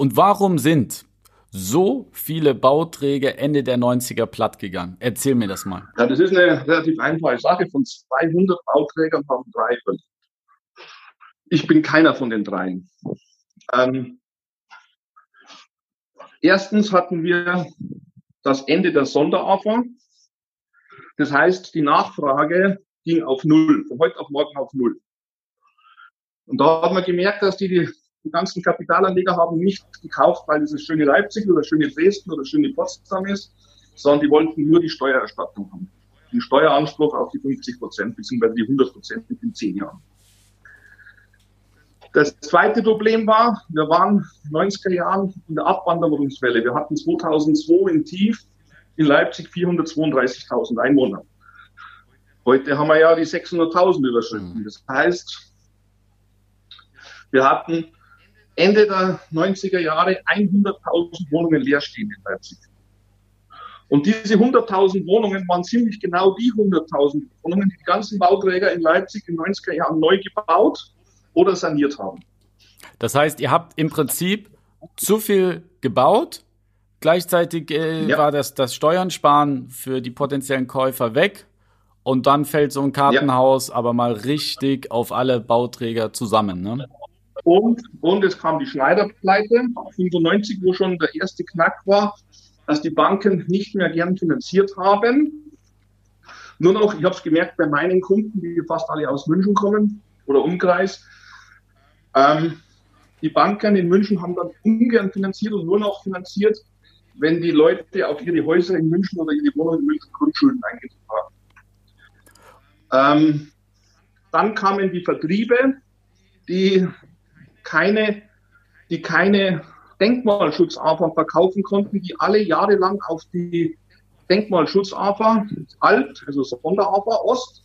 Und warum sind so viele Bauträger Ende der 90er platt gegangen? Erzähl mir das mal. Ja, das ist eine relativ einfache Sache. Von 200 Bauträgern haben drei überlebt. Ich bin keiner von den dreien. Ähm, erstens hatten wir das Ende der Sonderafer. Das heißt, die Nachfrage ging auf Null, von heute auf morgen auf Null. Und da hat man gemerkt, dass die, die die ganzen Kapitalanleger haben nicht gekauft, weil es das schöne Leipzig oder schöne Dresden oder schöne Potsdam ist, sondern die wollten nur die Steuererstattung haben. Den Steueranspruch auf die 50 Prozent bzw. die 100 Prozent in zehn Jahren. Das zweite Problem war, wir waren in den 90er Jahren in der Abwanderungswelle. Wir hatten 2002 in Tief in Leipzig 432.000 Einwohner. Heute haben wir ja die 600.000 überschritten. Das heißt, wir hatten Ende der 90er Jahre 100.000 Wohnungen leer stehen in Leipzig. Und diese 100.000 Wohnungen waren ziemlich genau die 100.000 Wohnungen, die die ganzen Bauträger in Leipzig in den 90er Jahren neu gebaut oder saniert haben. Das heißt, ihr habt im Prinzip zu viel gebaut. Gleichzeitig äh, ja. war das, das Steuern für die potenziellen Käufer weg. Und dann fällt so ein Kartenhaus ja. aber mal richtig auf alle Bauträger zusammen. Ne? Und, und es kam die Schneiderpleite, 95, wo schon der erste Knack war, dass die Banken nicht mehr gern finanziert haben. Nur noch, ich habe es gemerkt bei meinen Kunden, die fast alle aus München kommen oder Umkreis, ähm, die Banken in München haben dann ungern finanziert und nur noch finanziert, wenn die Leute auf ihre Häuser in München oder ihre Wohnungen in München Grundschulden eingetragen haben. Ähm, dann kamen die Vertriebe, die keine, die keine Denkmalschutz-AFA verkaufen konnten, die alle jahrelang auf die Denkmalschutz-AFA Alt, also Sonder-AFA Ost,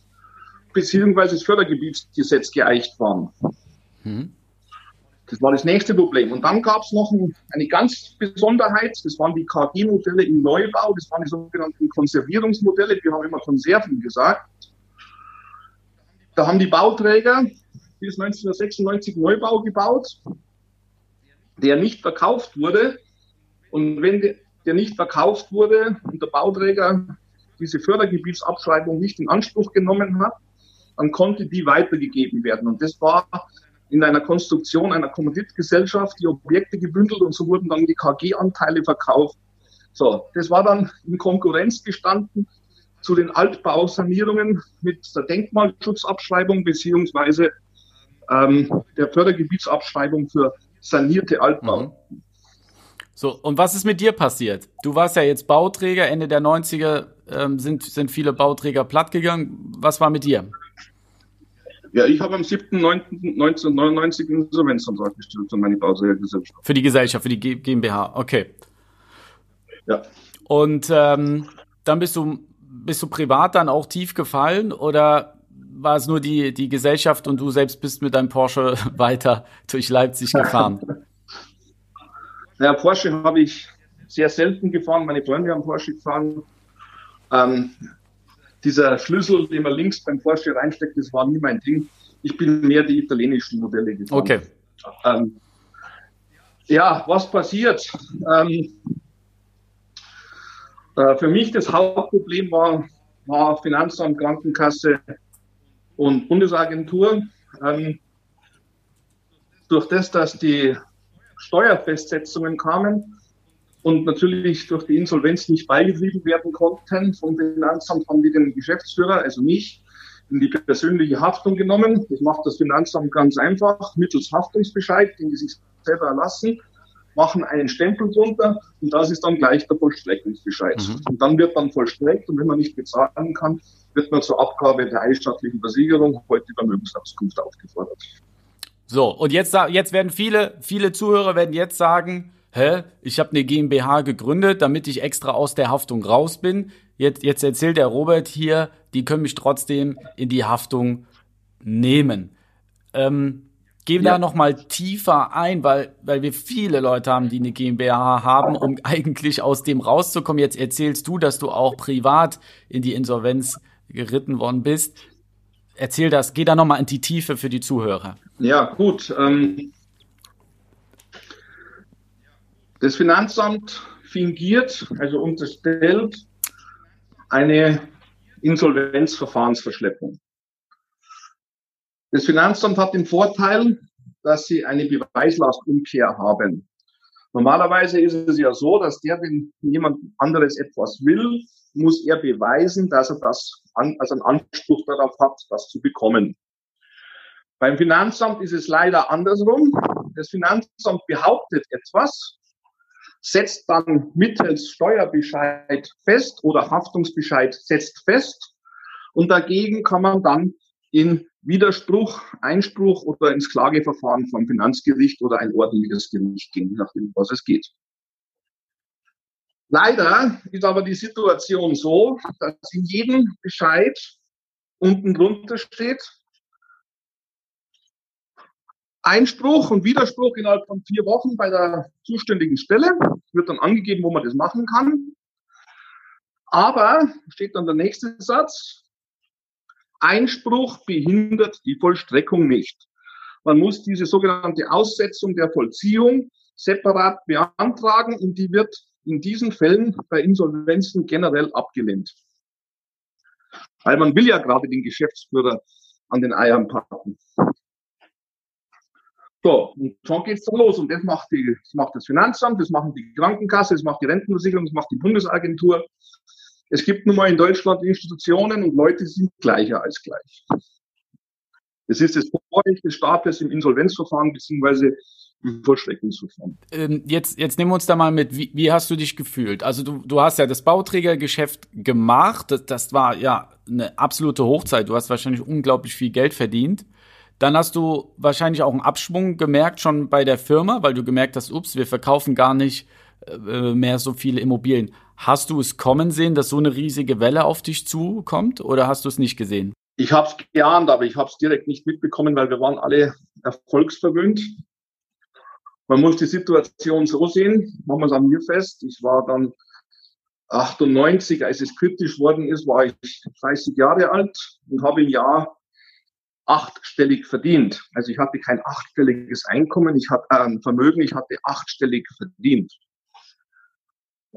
beziehungsweise das Fördergebietsgesetz geeicht waren. Mhm. Das war das nächste Problem. Und dann gab es noch ein, eine ganz Besonderheit, das waren die KG-Modelle im Neubau, das waren die sogenannten Konservierungsmodelle, wir haben immer Konserven gesagt. Da haben die Bauträger bis 1996 Neubau gebaut, der nicht verkauft wurde. Und wenn der nicht verkauft wurde und der Bauträger diese Fördergebietsabschreibung nicht in Anspruch genommen hat, dann konnte die weitergegeben werden. Und das war in einer Konstruktion einer Kommanditgesellschaft die Objekte gebündelt und so wurden dann die KG-Anteile verkauft. So, das war dann in Konkurrenz gestanden zu den Altbausanierungen mit der Denkmalschutzabschreibung beziehungsweise ähm, der Fördergebietsabschreibung für sanierte Altbauten. Mhm. So, und was ist mit dir passiert? Du warst ja jetzt Bauträger, Ende der 90er ähm, sind, sind viele Bauträger plattgegangen. Was war mit dir? Ja, ich habe am 7.9.1999 Insolvenzantrag gestellt für meine Bauträgergesellschaft. Für die Gesellschaft, für die GmbH, okay. Ja. Und ähm, dann bist du, bist du privat dann auch tief gefallen oder war es nur die, die Gesellschaft und du selbst bist mit deinem Porsche weiter durch Leipzig gefahren? Ja, Porsche habe ich sehr selten gefahren. Meine Freunde haben Porsche gefahren. Ähm, dieser Schlüssel, den man links beim Porsche reinsteckt, das war nie mein Ding. Ich bin mehr die italienischen Modelle gefahren. Okay. Ähm, ja, was passiert? Ähm, äh, für mich das Hauptproblem war, war Finanzamt, Krankenkasse, und Bundesagentur. Ähm, durch das, dass die Steuerfestsetzungen kamen und natürlich durch die Insolvenz nicht beigetrieben werden konnten vom Finanzamt, haben die den Geschäftsführer, also mich, in die persönliche Haftung genommen. Das macht das Finanzamt ganz einfach, mittels Haftungsbescheid, den die sich selber erlassen, machen einen Stempel drunter und das ist dann gleich der Vollstreckungsbescheid. Mhm. Und dann wird dann vollstreckt und wenn man nicht bezahlen kann, wird man zur Abgabe der eidstattlichen Versicherung heute Vermögensauskunft aufgefordert. So, und jetzt, jetzt werden viele, viele Zuhörer werden jetzt sagen, hä, ich habe eine GmbH gegründet, damit ich extra aus der Haftung raus bin. Jetzt, jetzt erzählt der Robert hier, die können mich trotzdem in die Haftung nehmen. Ähm, gehen ja. da noch mal tiefer ein, weil, weil wir viele Leute haben, die eine GmbH haben, um eigentlich aus dem rauszukommen. Jetzt erzählst du, dass du auch privat in die Insolvenz geritten worden bist. Erzähl das, geh da noch mal in die Tiefe für die Zuhörer. Ja, gut. Ähm, das Finanzamt fingiert, also unterstellt, eine Insolvenzverfahrensverschleppung. Das Finanzamt hat den Vorteil, dass sie eine Beweislastumkehr haben. Normalerweise ist es ja so, dass der, wenn jemand anderes etwas will, muss er beweisen, dass er das, also einen Anspruch darauf hat, das zu bekommen. Beim Finanzamt ist es leider andersrum. Das Finanzamt behauptet etwas, setzt dann mittels Steuerbescheid fest oder Haftungsbescheid setzt fest und dagegen kann man dann in Widerspruch, Einspruch oder ins Klageverfahren vom Finanzgericht oder ein ordentliches Gericht gehen, je nachdem, was es geht. Leider ist aber die Situation so, dass in jedem Bescheid unten drunter steht, Einspruch und Widerspruch innerhalb von vier Wochen bei der zuständigen Stelle. Wird dann angegeben, wo man das machen kann. Aber steht dann der nächste Satz. Einspruch behindert die Vollstreckung nicht. Man muss diese sogenannte Aussetzung der Vollziehung separat beantragen und die wird in diesen Fällen bei Insolvenzen generell abgelehnt. Weil man will ja gerade den Geschäftsführer an den Eiern packen. So, und schon geht's dann los. Und das macht, die, das macht das Finanzamt, das machen die Krankenkasse, das macht die Rentenversicherung, das macht die Bundesagentur. Es gibt nun mal in Deutschland Institutionen und Leute, sind gleicher als gleich. Es ist das Vorrecht des Staates im Insolvenzverfahren beziehungsweise im Vollstreckungsverfahren. Ähm, jetzt, jetzt nehmen wir uns da mal mit, wie, wie hast du dich gefühlt? Also du, du hast ja das Bauträgergeschäft gemacht, das, das war ja eine absolute Hochzeit. Du hast wahrscheinlich unglaublich viel Geld verdient. Dann hast du wahrscheinlich auch einen Abschwung gemerkt schon bei der Firma, weil du gemerkt hast, ups, wir verkaufen gar nicht äh, mehr so viele Immobilien. Hast du es kommen sehen, dass so eine riesige Welle auf dich zukommt oder hast du es nicht gesehen? Ich habe es geahnt, aber ich habe es direkt nicht mitbekommen, weil wir waren alle erfolgsverwöhnt. Man muss die Situation so sehen, machen wir es an mir fest. Ich war dann 98, als es kritisch worden ist, war ich 30 Jahre alt und habe im Jahr achtstellig verdient. Also ich hatte kein achtstelliges Einkommen, ich hatte äh, ein Vermögen, ich hatte achtstellig verdient.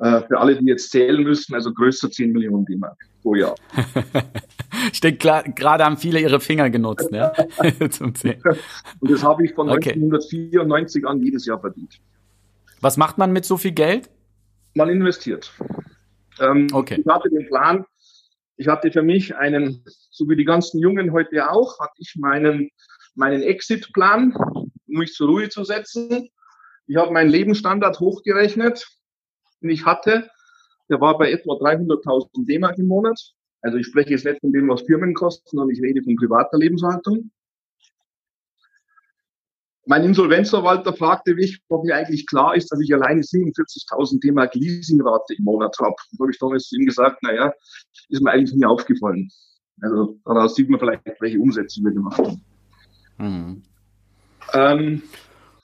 Äh, für alle, die jetzt zählen müssen, also größer 10 Millionen D-Mark pro Jahr. ich denke, gerade haben viele ihre Finger genutzt, ja, zum Zählen. Und das habe ich von okay. 1994 an jedes Jahr verdient. Was macht man mit so viel Geld? Man investiert. Ähm, okay. Ich hatte den Plan, ich hatte für mich einen, so wie die ganzen Jungen heute auch, hatte ich meinen, meinen Exit-Plan, um mich zur Ruhe zu setzen. Ich habe meinen Lebensstandard hochgerechnet, den ich hatte. Der war bei etwa 300.000 D-Mark im Monat. Also ich spreche jetzt nicht von dem, was Firmen kosten, sondern ich rede von privater Lebenshaltung. Mein Insolvenzverwalter fragte mich, ob mir eigentlich klar ist, dass ich alleine 47.000 D-Mark Leasingrate im Monat habe. Da habe ich damals zu ihm gesagt, naja, ist mir eigentlich nie aufgefallen. Also daraus sieht man vielleicht, welche Umsätze wir gemacht haben. Mhm. Ähm,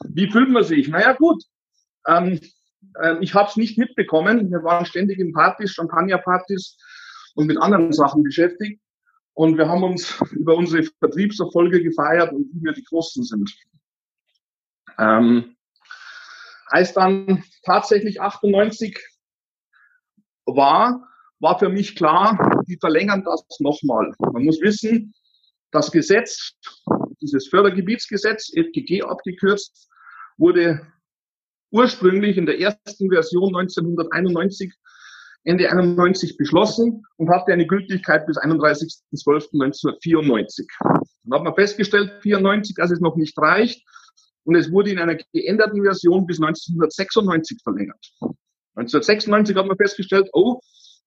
wie fühlt man sich? Naja, gut. Ähm, äh, ich habe es nicht mitbekommen. Wir waren ständig in Partys, Champagnerpartys und mit anderen Sachen beschäftigt. Und wir haben uns über unsere Vertriebserfolge gefeiert und wie wir die Großen sind. Ähm, als dann tatsächlich 98 war, war für mich klar, die verlängern das nochmal. Man muss wissen, das Gesetz, dieses Fördergebietsgesetz, FGG abgekürzt, wurde ursprünglich in der ersten Version 1991 Ende 91 beschlossen und hatte eine Gültigkeit bis 31.12.1994. Dann hat man festgestellt, 94, dass es noch nicht reicht und es wurde in einer geänderten Version bis 1996 verlängert. 1996 hat man festgestellt, oh,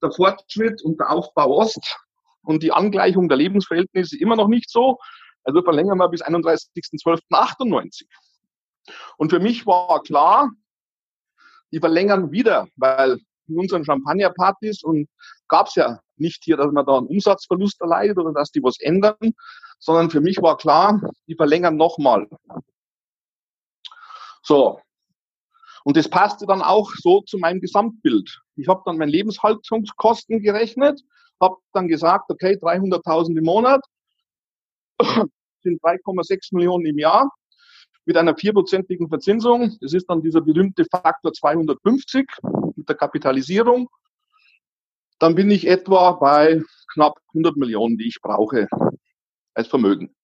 der Fortschritt und der Aufbau Ost und die Angleichung der Lebensverhältnisse immer noch nicht so. Also verlängern wir bis 31.12.98. Und für mich war klar, die verlängern wieder, weil in unseren Champagnerpartys und gab es ja nicht hier, dass man da einen Umsatzverlust erleidet oder dass die was ändern, sondern für mich war klar, die verlängern nochmal. So. Und das passte dann auch so zu meinem Gesamtbild. Ich habe dann meine Lebenshaltungskosten gerechnet, habe dann gesagt, okay, 300.000 im Monat sind 3,6 Millionen im Jahr mit einer vierprozentigen Verzinsung. Das ist dann dieser berühmte Faktor 250 mit der Kapitalisierung. Dann bin ich etwa bei knapp 100 Millionen, die ich brauche als Vermögen.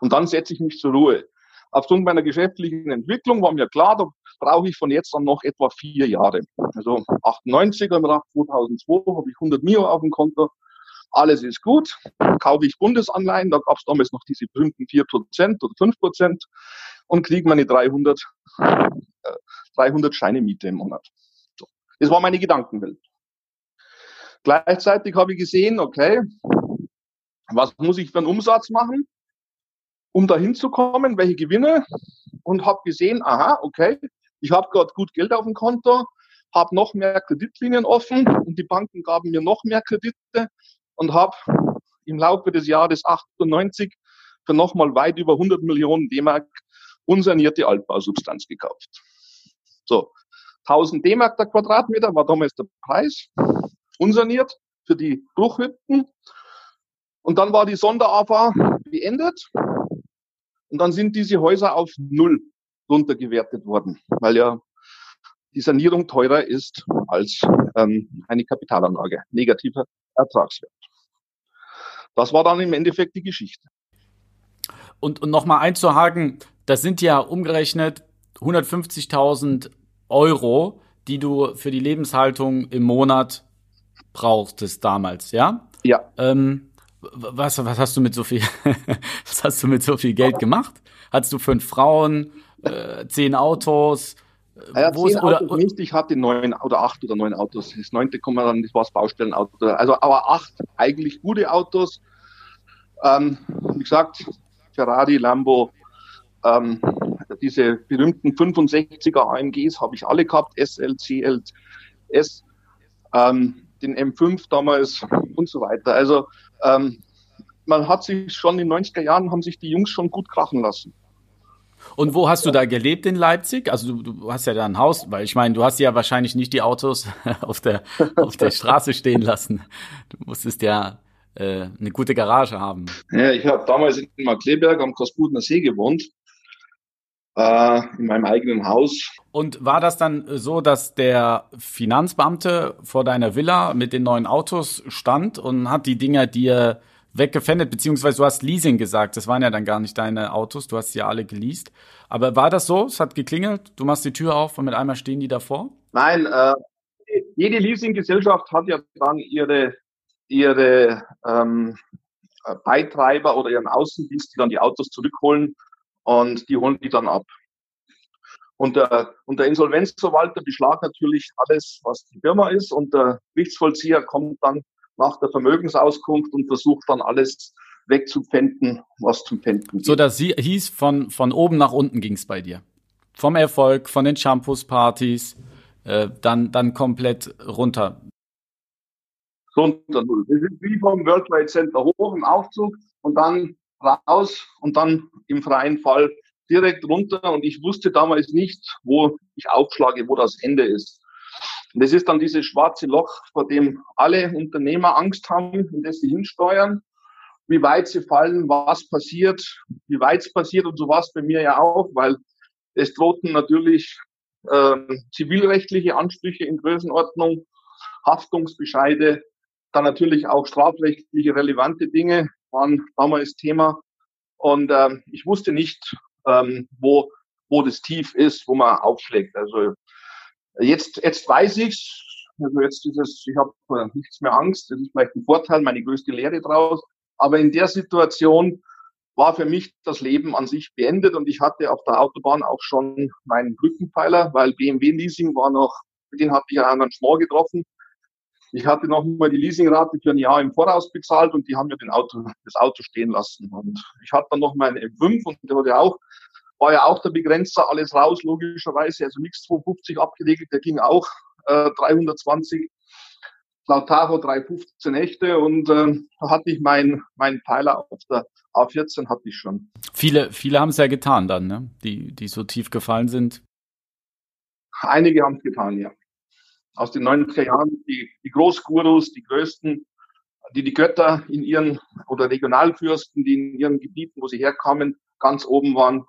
Und dann setze ich mich zur Ruhe. Aufgrund meiner geschäftlichen Entwicklung war mir klar, da brauche ich von jetzt an noch etwa vier Jahre. Also 98, haben wir 2002 habe ich 100 Mio auf dem Konto. Alles ist gut. Kaufe ich Bundesanleihen, da gab es damals noch diese berühmten 4% oder 5% und kriege meine 300, äh, 300 Scheine Miete im Monat. So. Das war meine Gedankenwelt. Gleichzeitig habe ich gesehen, okay, was muss ich für einen Umsatz machen, um da hinzukommen, welche Gewinne und habe gesehen, aha, okay, ich habe gerade gut Geld auf dem Konto, habe noch mehr Kreditlinien offen und die Banken gaben mir noch mehr Kredite und habe im Laufe des Jahres 98 für nochmal weit über 100 Millionen D-Mark unsanierte Altbausubstanz gekauft. So, 1000 D-Mark der Quadratmeter war damals der Preis, unsaniert für die Bruchhütten. Und dann war die Sonderafa beendet und dann sind diese Häuser auf Null runtergewertet worden, weil ja die Sanierung teurer ist als ähm, eine Kapitalanlage, negativer Ertragswert. Das war dann im Endeffekt die Geschichte. Und, und nochmal einzuhaken, das sind ja umgerechnet 150.000 Euro, die du für die Lebenshaltung im Monat brauchtest damals, ja? Ja. Ähm, was, was hast du mit so viel, was hast du mit so viel Geld gemacht? Hattest du fünf Frauen, äh, zehn Autos? Ja, Wo zehn Autos oder, nicht, ich hatte neun oder acht oder neun Autos. Das neunte kommen dann, das war das Baustellenauto. Also, aber acht eigentlich gute Autos. Ähm, wie gesagt, Ferrari, Lambo, ähm, diese berühmten 65er AMGs habe ich alle gehabt, SL, CL, S, ähm, den M5 damals und so weiter. Also ähm, man hat sich schon in den 90er Jahren, haben sich die Jungs schon gut krachen lassen. Und wo hast du da gelebt in Leipzig? Also du, du hast ja da ein Haus, weil ich meine, du hast ja wahrscheinlich nicht die Autos auf der, auf der Straße stehen lassen. Du musstest ja äh, eine gute Garage haben. Ja, ich habe damals in Markleberg am Kosputner See gewohnt in meinem eigenen Haus. Und war das dann so, dass der Finanzbeamte vor deiner Villa mit den neuen Autos stand und hat die Dinger dir weggefändet, beziehungsweise du hast Leasing gesagt, das waren ja dann gar nicht deine Autos, du hast sie ja alle geleast. Aber war das so? Es hat geklingelt, du machst die Tür auf und mit einmal stehen die davor? Nein, äh, jede Leasinggesellschaft hat ja dann ihre, ihre ähm, Beitreiber oder ihren Außendienst, die dann die Autos zurückholen und die holen die dann ab. Und der, und der Insolvenzverwalter beschlagt natürlich alles, was die Firma ist und der Gerichtsvollzieher kommt dann nach der Vermögensauskunft und versucht dann alles wegzupfänden, was zum Pfänden. So, das hieß, von, von oben nach unten ging es bei dir. Vom Erfolg, von den Shampoos-Partys, äh, dann, dann komplett runter. Runter null. Wir sind wie vom World Trade Center hoch im Aufzug und dann raus und dann im freien Fall direkt runter. Und ich wusste damals nicht, wo ich aufschlage, wo das Ende ist. Und das ist dann dieses schwarze Loch, vor dem alle Unternehmer Angst haben, in das sie hinsteuern, wie weit sie fallen, was passiert, wie weit es passiert und so was bei mir ja auch, weil es drohten natürlich äh, zivilrechtliche Ansprüche in Größenordnung, Haftungsbescheide, dann natürlich auch strafrechtliche relevante Dinge, waren damals Thema. Und ähm, ich wusste nicht, ähm, wo, wo das Tief ist, wo man aufschlägt. Also jetzt, jetzt weiß ich's. Also jetzt ist es, ich habe äh, nichts mehr Angst. Das ist vielleicht ein Vorteil, meine größte Lehre draus. Aber in der Situation war für mich das Leben an sich beendet und ich hatte auf der Autobahn auch schon meinen Rückenpfeiler, weil BMW Leasing war noch, mit denen hatte ich einen Schmor getroffen. Ich hatte noch mal die Leasingrate für ein Jahr im Voraus bezahlt und die haben mir den Auto, das Auto stehen lassen. Und ich hatte dann noch meinen M5 und der hatte auch, war ja auch der Begrenzer, alles raus, logischerweise, also nichts 250 abgeregelt, der ging auch äh, 320. Laut Tacho 315 echte und äh, da hatte ich meinen mein Teiler auf der A14 hatte ich schon. Viele, viele haben es ja getan dann, ne? Die, die so tief gefallen sind. Einige haben es getan, ja aus den 90er Jahren, die, die Großgurus, die größten, die die Götter in ihren oder Regionalfürsten, die in ihren Gebieten, wo sie herkamen, ganz oben waren,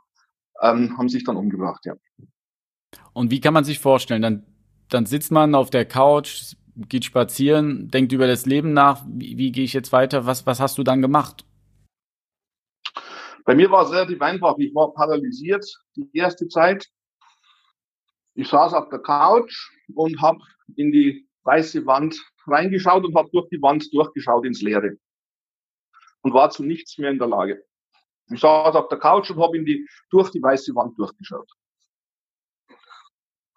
ähm, haben sich dann umgebracht, ja. Und wie kann man sich vorstellen? Dann, dann sitzt man auf der Couch, geht spazieren, denkt über das Leben nach. Wie, wie gehe ich jetzt weiter? Was, was hast du dann gemacht? Bei mir war es relativ einfach. Ich war paralysiert die erste Zeit. Ich saß auf der Couch und habe in die weiße Wand reingeschaut und habe durch die Wand durchgeschaut ins Leere und war zu nichts mehr in der Lage. Ich saß auf der Couch und habe in die, durch die weiße Wand durchgeschaut.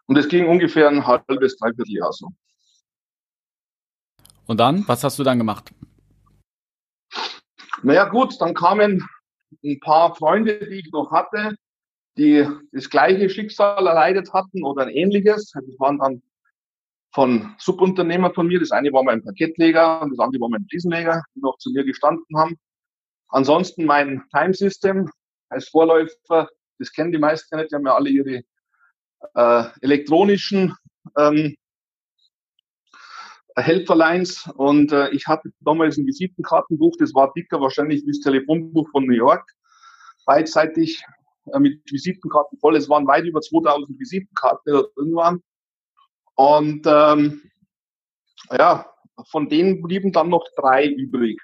Und es ging ungefähr ein halbes, dreiviertel Jahr so. Und dann, was hast du dann gemacht? Naja gut, dann kamen ein paar Freunde, die ich noch hatte, die das gleiche Schicksal erleidet hatten oder ein ähnliches. Das waren dann von Subunternehmer von mir. Das eine war mein Paketleger und das andere war mein Fliesenleger, die noch zu mir gestanden haben. Ansonsten mein Time System als Vorläufer, das kennen die meisten nicht, die haben ja alle ihre äh, elektronischen ähm, Helferlines und äh, ich hatte damals ein Visitenkartenbuch, das war dicker wahrscheinlich wie das Telefonbuch von New York, beidseitig mit Visitenkarten voll. Es waren weit über 2000 Visitenkarten irgendwann und ähm, ja, von denen blieben dann noch drei übrig,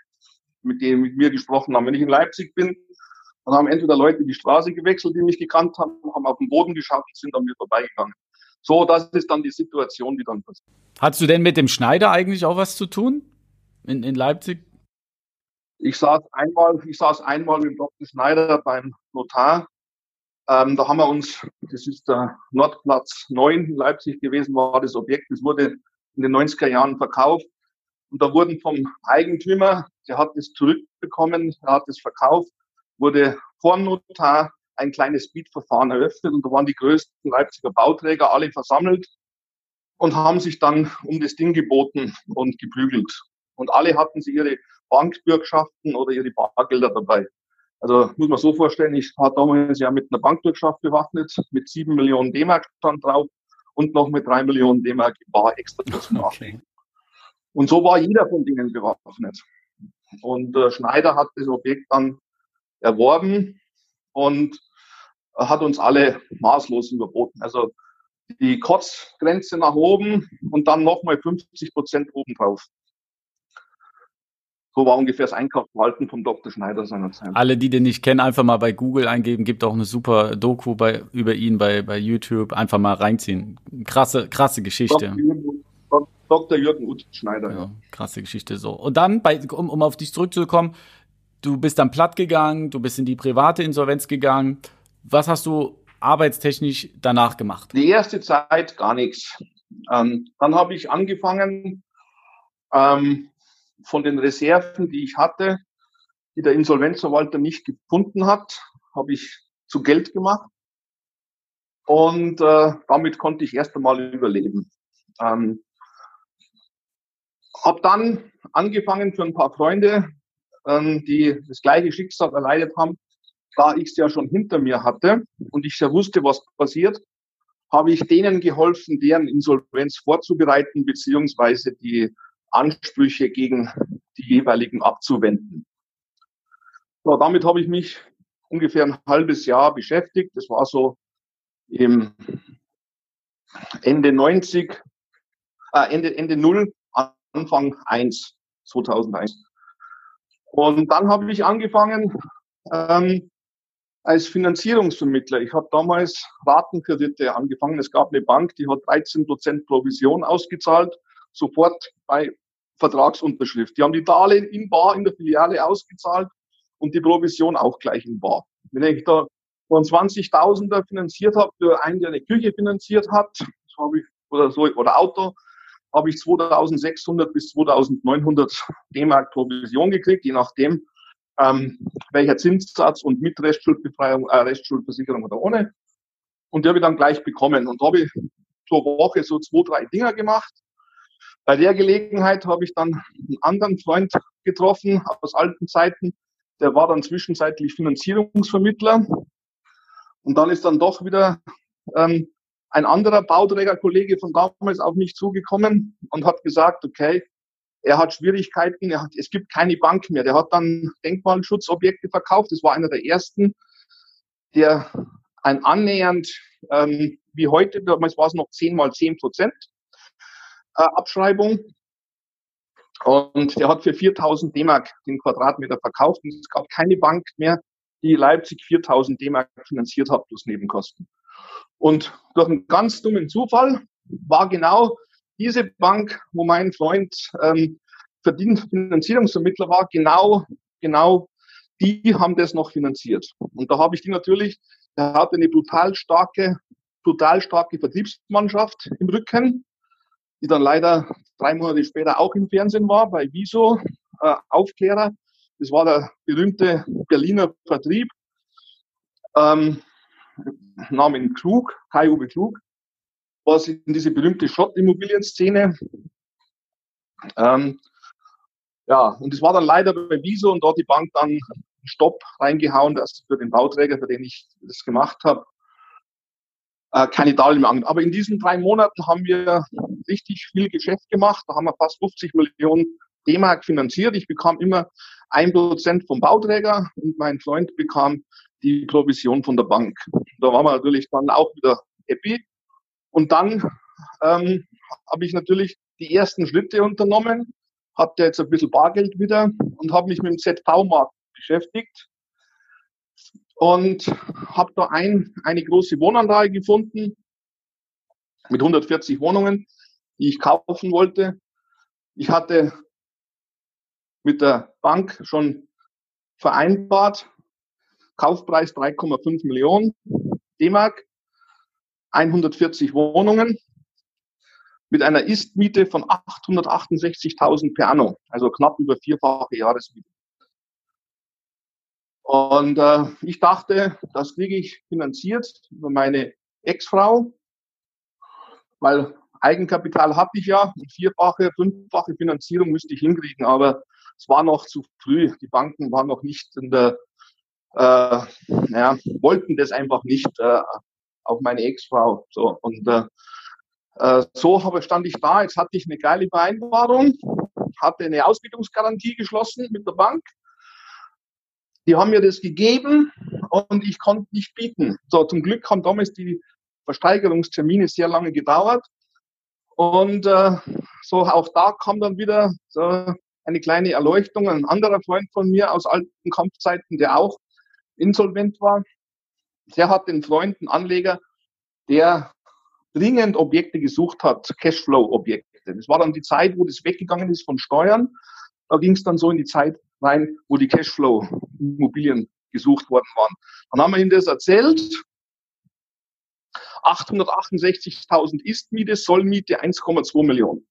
mit denen mit mir gesprochen haben. Wenn ich in Leipzig bin, dann haben entweder Leute die Straße gewechselt, die mich gekannt haben, haben auf den Boden geschaut und sind an mir vorbeigegangen. So, das ist dann die Situation, die dann passiert. Hattest du denn mit dem Schneider eigentlich auch was zu tun in, in Leipzig? Ich saß einmal, ich saß einmal mit Dr. Schneider beim Notar ähm, da haben wir uns, das ist der Nordplatz 9 in Leipzig gewesen, war das Objekt. Das wurde in den 90er Jahren verkauft. Und da wurden vom Eigentümer, der hat es zurückbekommen, er hat es verkauft, wurde vor Notar ein kleines Bietverfahren eröffnet und da waren die größten Leipziger Bauträger alle versammelt und haben sich dann um das Ding geboten und geprügelt. Und alle hatten sie ihre Bankbürgschaften oder ihre Bargelder dabei. Also muss man so vorstellen, ich war damals ja mit einer Bankbürgschaft bewaffnet, mit sieben Millionen D-Mark stand drauf und noch mit drei Millionen D-Mark Bar extra dazu okay. Und so war jeder von denen bewaffnet. Und äh, Schneider hat das Objekt dann erworben und hat uns alle maßlos überboten. Also die Kotzgrenze nach oben und dann nochmal 50 Prozent obendrauf. So war ungefähr das Einkaufsverhalten vom Dr. Schneider seinerzeit. Alle, die den nicht kennen, einfach mal bei Google eingeben. Gibt auch eine super Doku bei, über ihn bei, bei YouTube. Einfach mal reinziehen. Krasse, krasse Geschichte. Dr. Jürgen Ut Schneider. Ja, krasse Geschichte so. Und dann, bei, um, um auf dich zurückzukommen, du bist dann platt gegangen, du bist in die private Insolvenz gegangen. Was hast du arbeitstechnisch danach gemacht? Die erste Zeit gar nichts. Ähm, dann habe ich angefangen, ähm, von den Reserven, die ich hatte, die der Insolvenzverwalter nicht gefunden hat, habe ich zu Geld gemacht. Und äh, damit konnte ich erst einmal überleben. Ähm, habe dann angefangen für ein paar Freunde, ähm, die das gleiche Schicksal erleidet haben, da ich es ja schon hinter mir hatte und ich ja wusste, was passiert, habe ich denen geholfen, deren Insolvenz vorzubereiten, beziehungsweise die Ansprüche gegen die jeweiligen abzuwenden. So, damit habe ich mich ungefähr ein halbes Jahr beschäftigt. Das war so im Ende 90, äh, Ende, Ende 0, Anfang 1, 2001. Und dann habe ich angefangen ähm, als Finanzierungsvermittler. Ich habe damals Ratenkredite angefangen. Es gab eine Bank, die hat 13 Prozent Provision ausgezahlt sofort bei Vertragsunterschrift. Die haben die Darlehen in Bar in der Filiale ausgezahlt und die Provision auch gleich in Bar. Wenn ich da von 20.000er finanziert habe für einen, der eine Küche finanziert hat, habe ich, oder so, oder Auto, habe ich 2600 bis 2900 D-Mark Provision gekriegt, je nachdem, ähm, welcher Zinssatz und mit Restschuldbefreiung, äh, Restschuldversicherung oder ohne. Und die habe ich dann gleich bekommen und habe pro Woche so zwei, drei Dinger gemacht. Bei der Gelegenheit habe ich dann einen anderen Freund getroffen aus alten Zeiten. Der war dann zwischenzeitlich Finanzierungsvermittler. Und dann ist dann doch wieder ähm, ein anderer Bauträgerkollege von damals auf mich zugekommen und hat gesagt, okay, er hat Schwierigkeiten, er hat, es gibt keine Bank mehr. Der hat dann Denkmalschutzobjekte verkauft. Das war einer der ersten, der ein annähernd, ähm, wie heute, damals war es noch 10 mal 10 Prozent Abschreibung. Und der hat für 4000 D-Mark den Quadratmeter verkauft. Und es gab keine Bank mehr, die Leipzig 4000 D-Mark finanziert hat plus Nebenkosten. Und durch einen ganz dummen Zufall war genau diese Bank, wo mein Freund ähm, verdient Finanzierungsvermittler war, genau, genau die haben das noch finanziert. Und da habe ich die natürlich, der hatte eine brutal starke, brutal starke Vertriebsmannschaft im Rücken, die dann leider drei Monate später auch im Fernsehen war, bei Wieso, äh, Aufklärer. Das war der berühmte Berliner Vertrieb. Ähm, Namen Klug, Kai-Uwe Klug, was in diese berühmte Schott-Immobilienszene. Ähm, ja, und es war dann leider bei Wieso und dort die Bank dann Stopp reingehauen, dass für den Bauträger, für den ich das gemacht habe, äh, keine Darlehen mehr an. Aber in diesen drei Monaten haben wir richtig viel Geschäft gemacht. Da haben wir fast 50 Millionen D-Mark finanziert. Ich bekam immer ein Prozent vom Bauträger und mein Freund bekam die Provision von der Bank. Da waren wir natürlich dann auch wieder happy. Und dann ähm, habe ich natürlich die ersten Schritte unternommen, hatte jetzt ein bisschen Bargeld wieder und habe mich mit dem ZV-Markt beschäftigt und habe da ein, eine große Wohnanlage gefunden mit 140 Wohnungen, die ich kaufen wollte. Ich hatte mit der Bank schon vereinbart, Kaufpreis 3,5 Millionen D-Mark, 140 Wohnungen mit einer Istmiete von 868.000 per anno, also knapp über vierfache Jahresmiete. Und äh, ich dachte, das kriege ich finanziert über meine Ex-Frau, weil Eigenkapital hatte ich ja, vierfache, fünffache Finanzierung müsste ich hinkriegen, aber es war noch zu früh. Die Banken waren noch nicht in der äh, ja, wollten das einfach nicht, äh, auch meine Ex-Frau. So, und äh, äh, so habe, stand ich da, jetzt hatte ich eine geile Vereinbarung, hatte eine Ausbildungsgarantie geschlossen mit der Bank. Die haben mir das gegeben und ich konnte nicht bieten. So, zum Glück haben damals die Versteigerungstermine sehr lange gedauert. Und äh, so auch da kam dann wieder so eine kleine Erleuchtung. Ein anderer Freund von mir aus alten Kampfzeiten, der auch insolvent war, der hat den Freund, einen Anleger, der dringend Objekte gesucht hat, Cashflow-Objekte. Das war dann die Zeit, wo das weggegangen ist von Steuern. Da ging es dann so in die Zeit rein, wo die Cashflow-Immobilien gesucht worden waren. Dann haben wir ihm das erzählt. 868.000 Ist-Miete, Sollmiete 1,2 Millionen.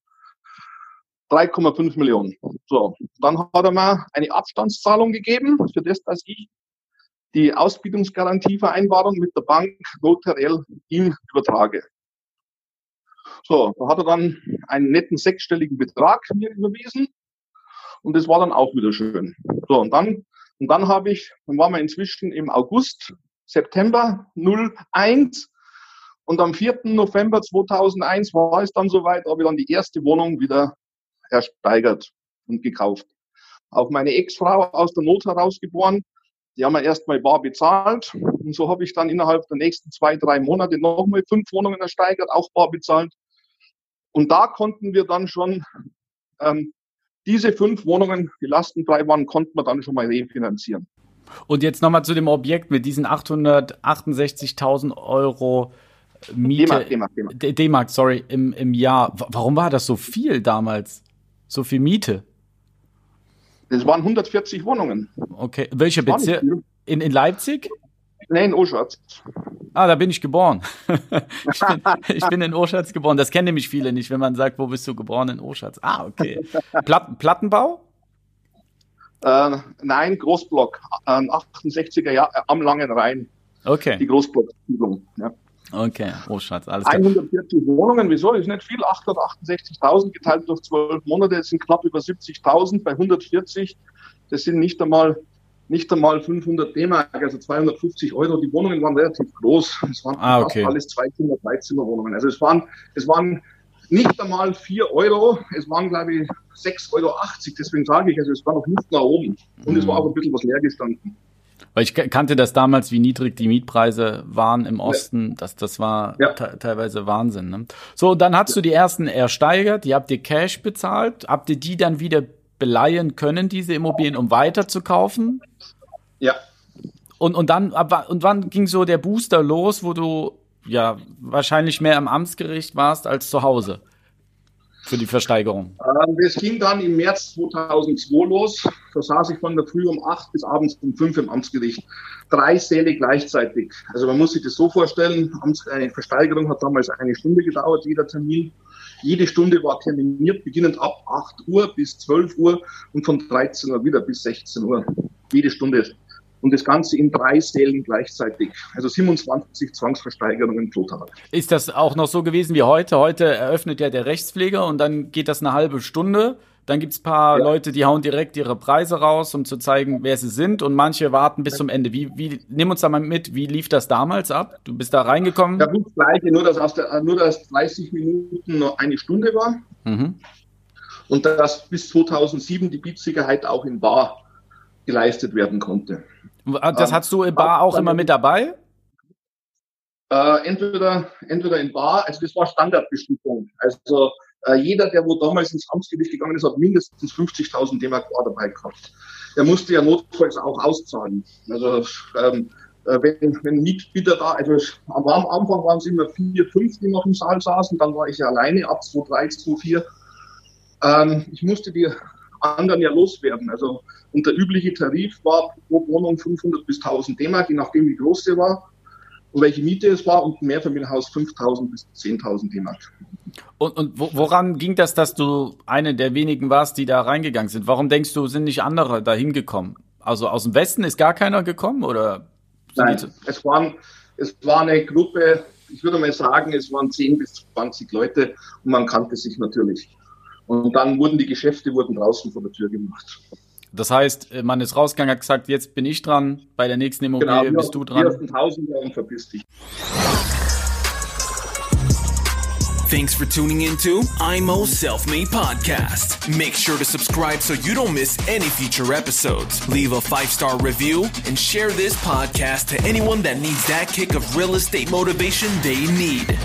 3,5 Millionen. So, dann hat er mir eine Abstandszahlung gegeben für das, dass ich die Ausbildungsgarantievereinbarung mit der Bank notariell ihm übertrage. So, da hat er dann einen netten sechsstelligen Betrag mir überwiesen und das war dann auch wieder schön. So, und dann, und dann habe ich, dann waren wir inzwischen im August, September 01 und am 4. November 2001 war es dann soweit, habe ich dann die erste Wohnung wieder ersteigert und gekauft. Auch meine Ex-Frau aus der Not herausgeboren, die haben wir erstmal bar bezahlt. Und so habe ich dann innerhalb der nächsten zwei, drei Monate nochmal fünf Wohnungen ersteigert, auch bar bezahlt. Und da konnten wir dann schon ähm, diese fünf Wohnungen, die lastenfrei waren, konnten wir dann schon mal refinanzieren. Und jetzt nochmal zu dem Objekt mit diesen 868.000 Euro Miete. D-Mark, sorry, im, im Jahr. Warum war das so viel damals? So viel Miete? Das waren 140 Wohnungen. Okay. Welche Bezirke? In, in Leipzig? Nein, in Oschatz. Ah, da bin ich geboren. ich, bin, ich, bin, in Oschatz geboren. Das kennen nämlich viele nicht, wenn man sagt, wo bist du geboren in Oschatz? Ah, okay. Platt, Plattenbau? Äh, nein, Großblock. Äh, 68er Jahr äh, am Langen Rhein. Okay. Die Großblock-Siedlung. Ja. Okay, Oschatz, alles klar. 140 Wohnungen, wieso? Ist nicht viel. 868.000 geteilt durch 12 Monate, das sind knapp über 70.000 bei 140. Das sind nicht einmal nicht einmal 500 D-Mark, also 250 Euro. Die Wohnungen waren relativ groß. Es waren ah, okay. fast alles zwei Zimmer, drei Zimmer Wohnungen. Also es waren, es waren nicht einmal 4 Euro, es waren glaube ich 6,80 Euro. Deswegen sage ich, also es war noch nicht nach oben. Und mhm. es war auch ein bisschen was leer gestanden. Weil ich kannte das damals, wie niedrig die Mietpreise waren im Osten. Ja. Das, das war ja. teilweise Wahnsinn. Ne? So, dann hast du die ersten ersteigert, die habt ihr Cash bezahlt. Habt ihr die dann wieder beleihen können, diese Immobilien, um weiter zu kaufen? Ja. Und, und dann, ab, und wann ging so der Booster los, wo du ja wahrscheinlich mehr am Amtsgericht warst als zu Hause für die Versteigerung? Ähm, das ging dann im März 2002 los. Da saß ich von der Früh um 8 bis abends um 5 im Amtsgericht. Drei Säle gleichzeitig. Also man muss sich das so vorstellen, eine Versteigerung hat damals eine Stunde gedauert, jeder Termin. Jede Stunde war terminiert, beginnend ab 8 Uhr bis 12 Uhr und von 13 Uhr wieder bis 16 Uhr. Jede Stunde. Und das Ganze in drei Sälen gleichzeitig. Also 27 Zwangsversteigerungen pro Tag. Ist das auch noch so gewesen wie heute? Heute eröffnet ja der Rechtspfleger und dann geht das eine halbe Stunde. Dann gibt's paar ja. Leute, die hauen direkt ihre Preise raus, um zu zeigen, wer sie sind. Und manche warten bis zum Ende. Wie, wie, nimm uns da mal mit, wie lief das damals ab? Du bist da reingekommen? Ja, gut, das Gleiche, nur dass, aus der, nur dass 30 Minuten noch eine Stunde war. Mhm. Und dass bis 2007 die Beatsicherheit auch in Bar geleistet werden konnte. Das hast du in Bar auch immer mit dabei? Äh, entweder, entweder in Bar, also das war Standardbestimmung. Also äh, jeder, der wo damals ins Amtsgericht gegangen ist, hat mindestens 50.000 D-Mark dabei gehabt. Der musste ja notfalls auch auszahlen. Also ähm, äh, wenn, wenn Mietbieter da, also am, Anfang waren es immer vier, fünf, die noch im Saal saßen, dann war ich ja alleine ab 2, 3, 2, 4. Ähm, ich musste die anderen ja loswerden. Also und der übliche Tarif war pro Wohnung 500 bis 1000 D-Mark, je nachdem wie groß sie war und welche Miete es war und Mehrfamilienhaus 5000 bis 10.000 D-Mark. Und, und woran ging das, dass du eine der wenigen warst, die da reingegangen sind? Warum denkst du, sind nicht andere da hingekommen? Also aus dem Westen ist gar keiner gekommen oder? Nein, es waren, es war eine Gruppe, ich würde mal sagen, es waren 10 bis 20 Leute und man kannte sich natürlich. Und dann wurden die Geschäfte wurden draußen vor der Tür gemacht. Das heißt, man ist rausgegangen, hat gesagt, jetzt bin ich dran, bei der nächsten Immobilie genau, bist du dran. Die Tausender und verpiss dich. Thanks for tuning into IMO Self Made Podcast. Make sure to subscribe so you don't miss any future episodes. Leave a five star review and share this podcast to anyone that needs that kick of real estate motivation they need.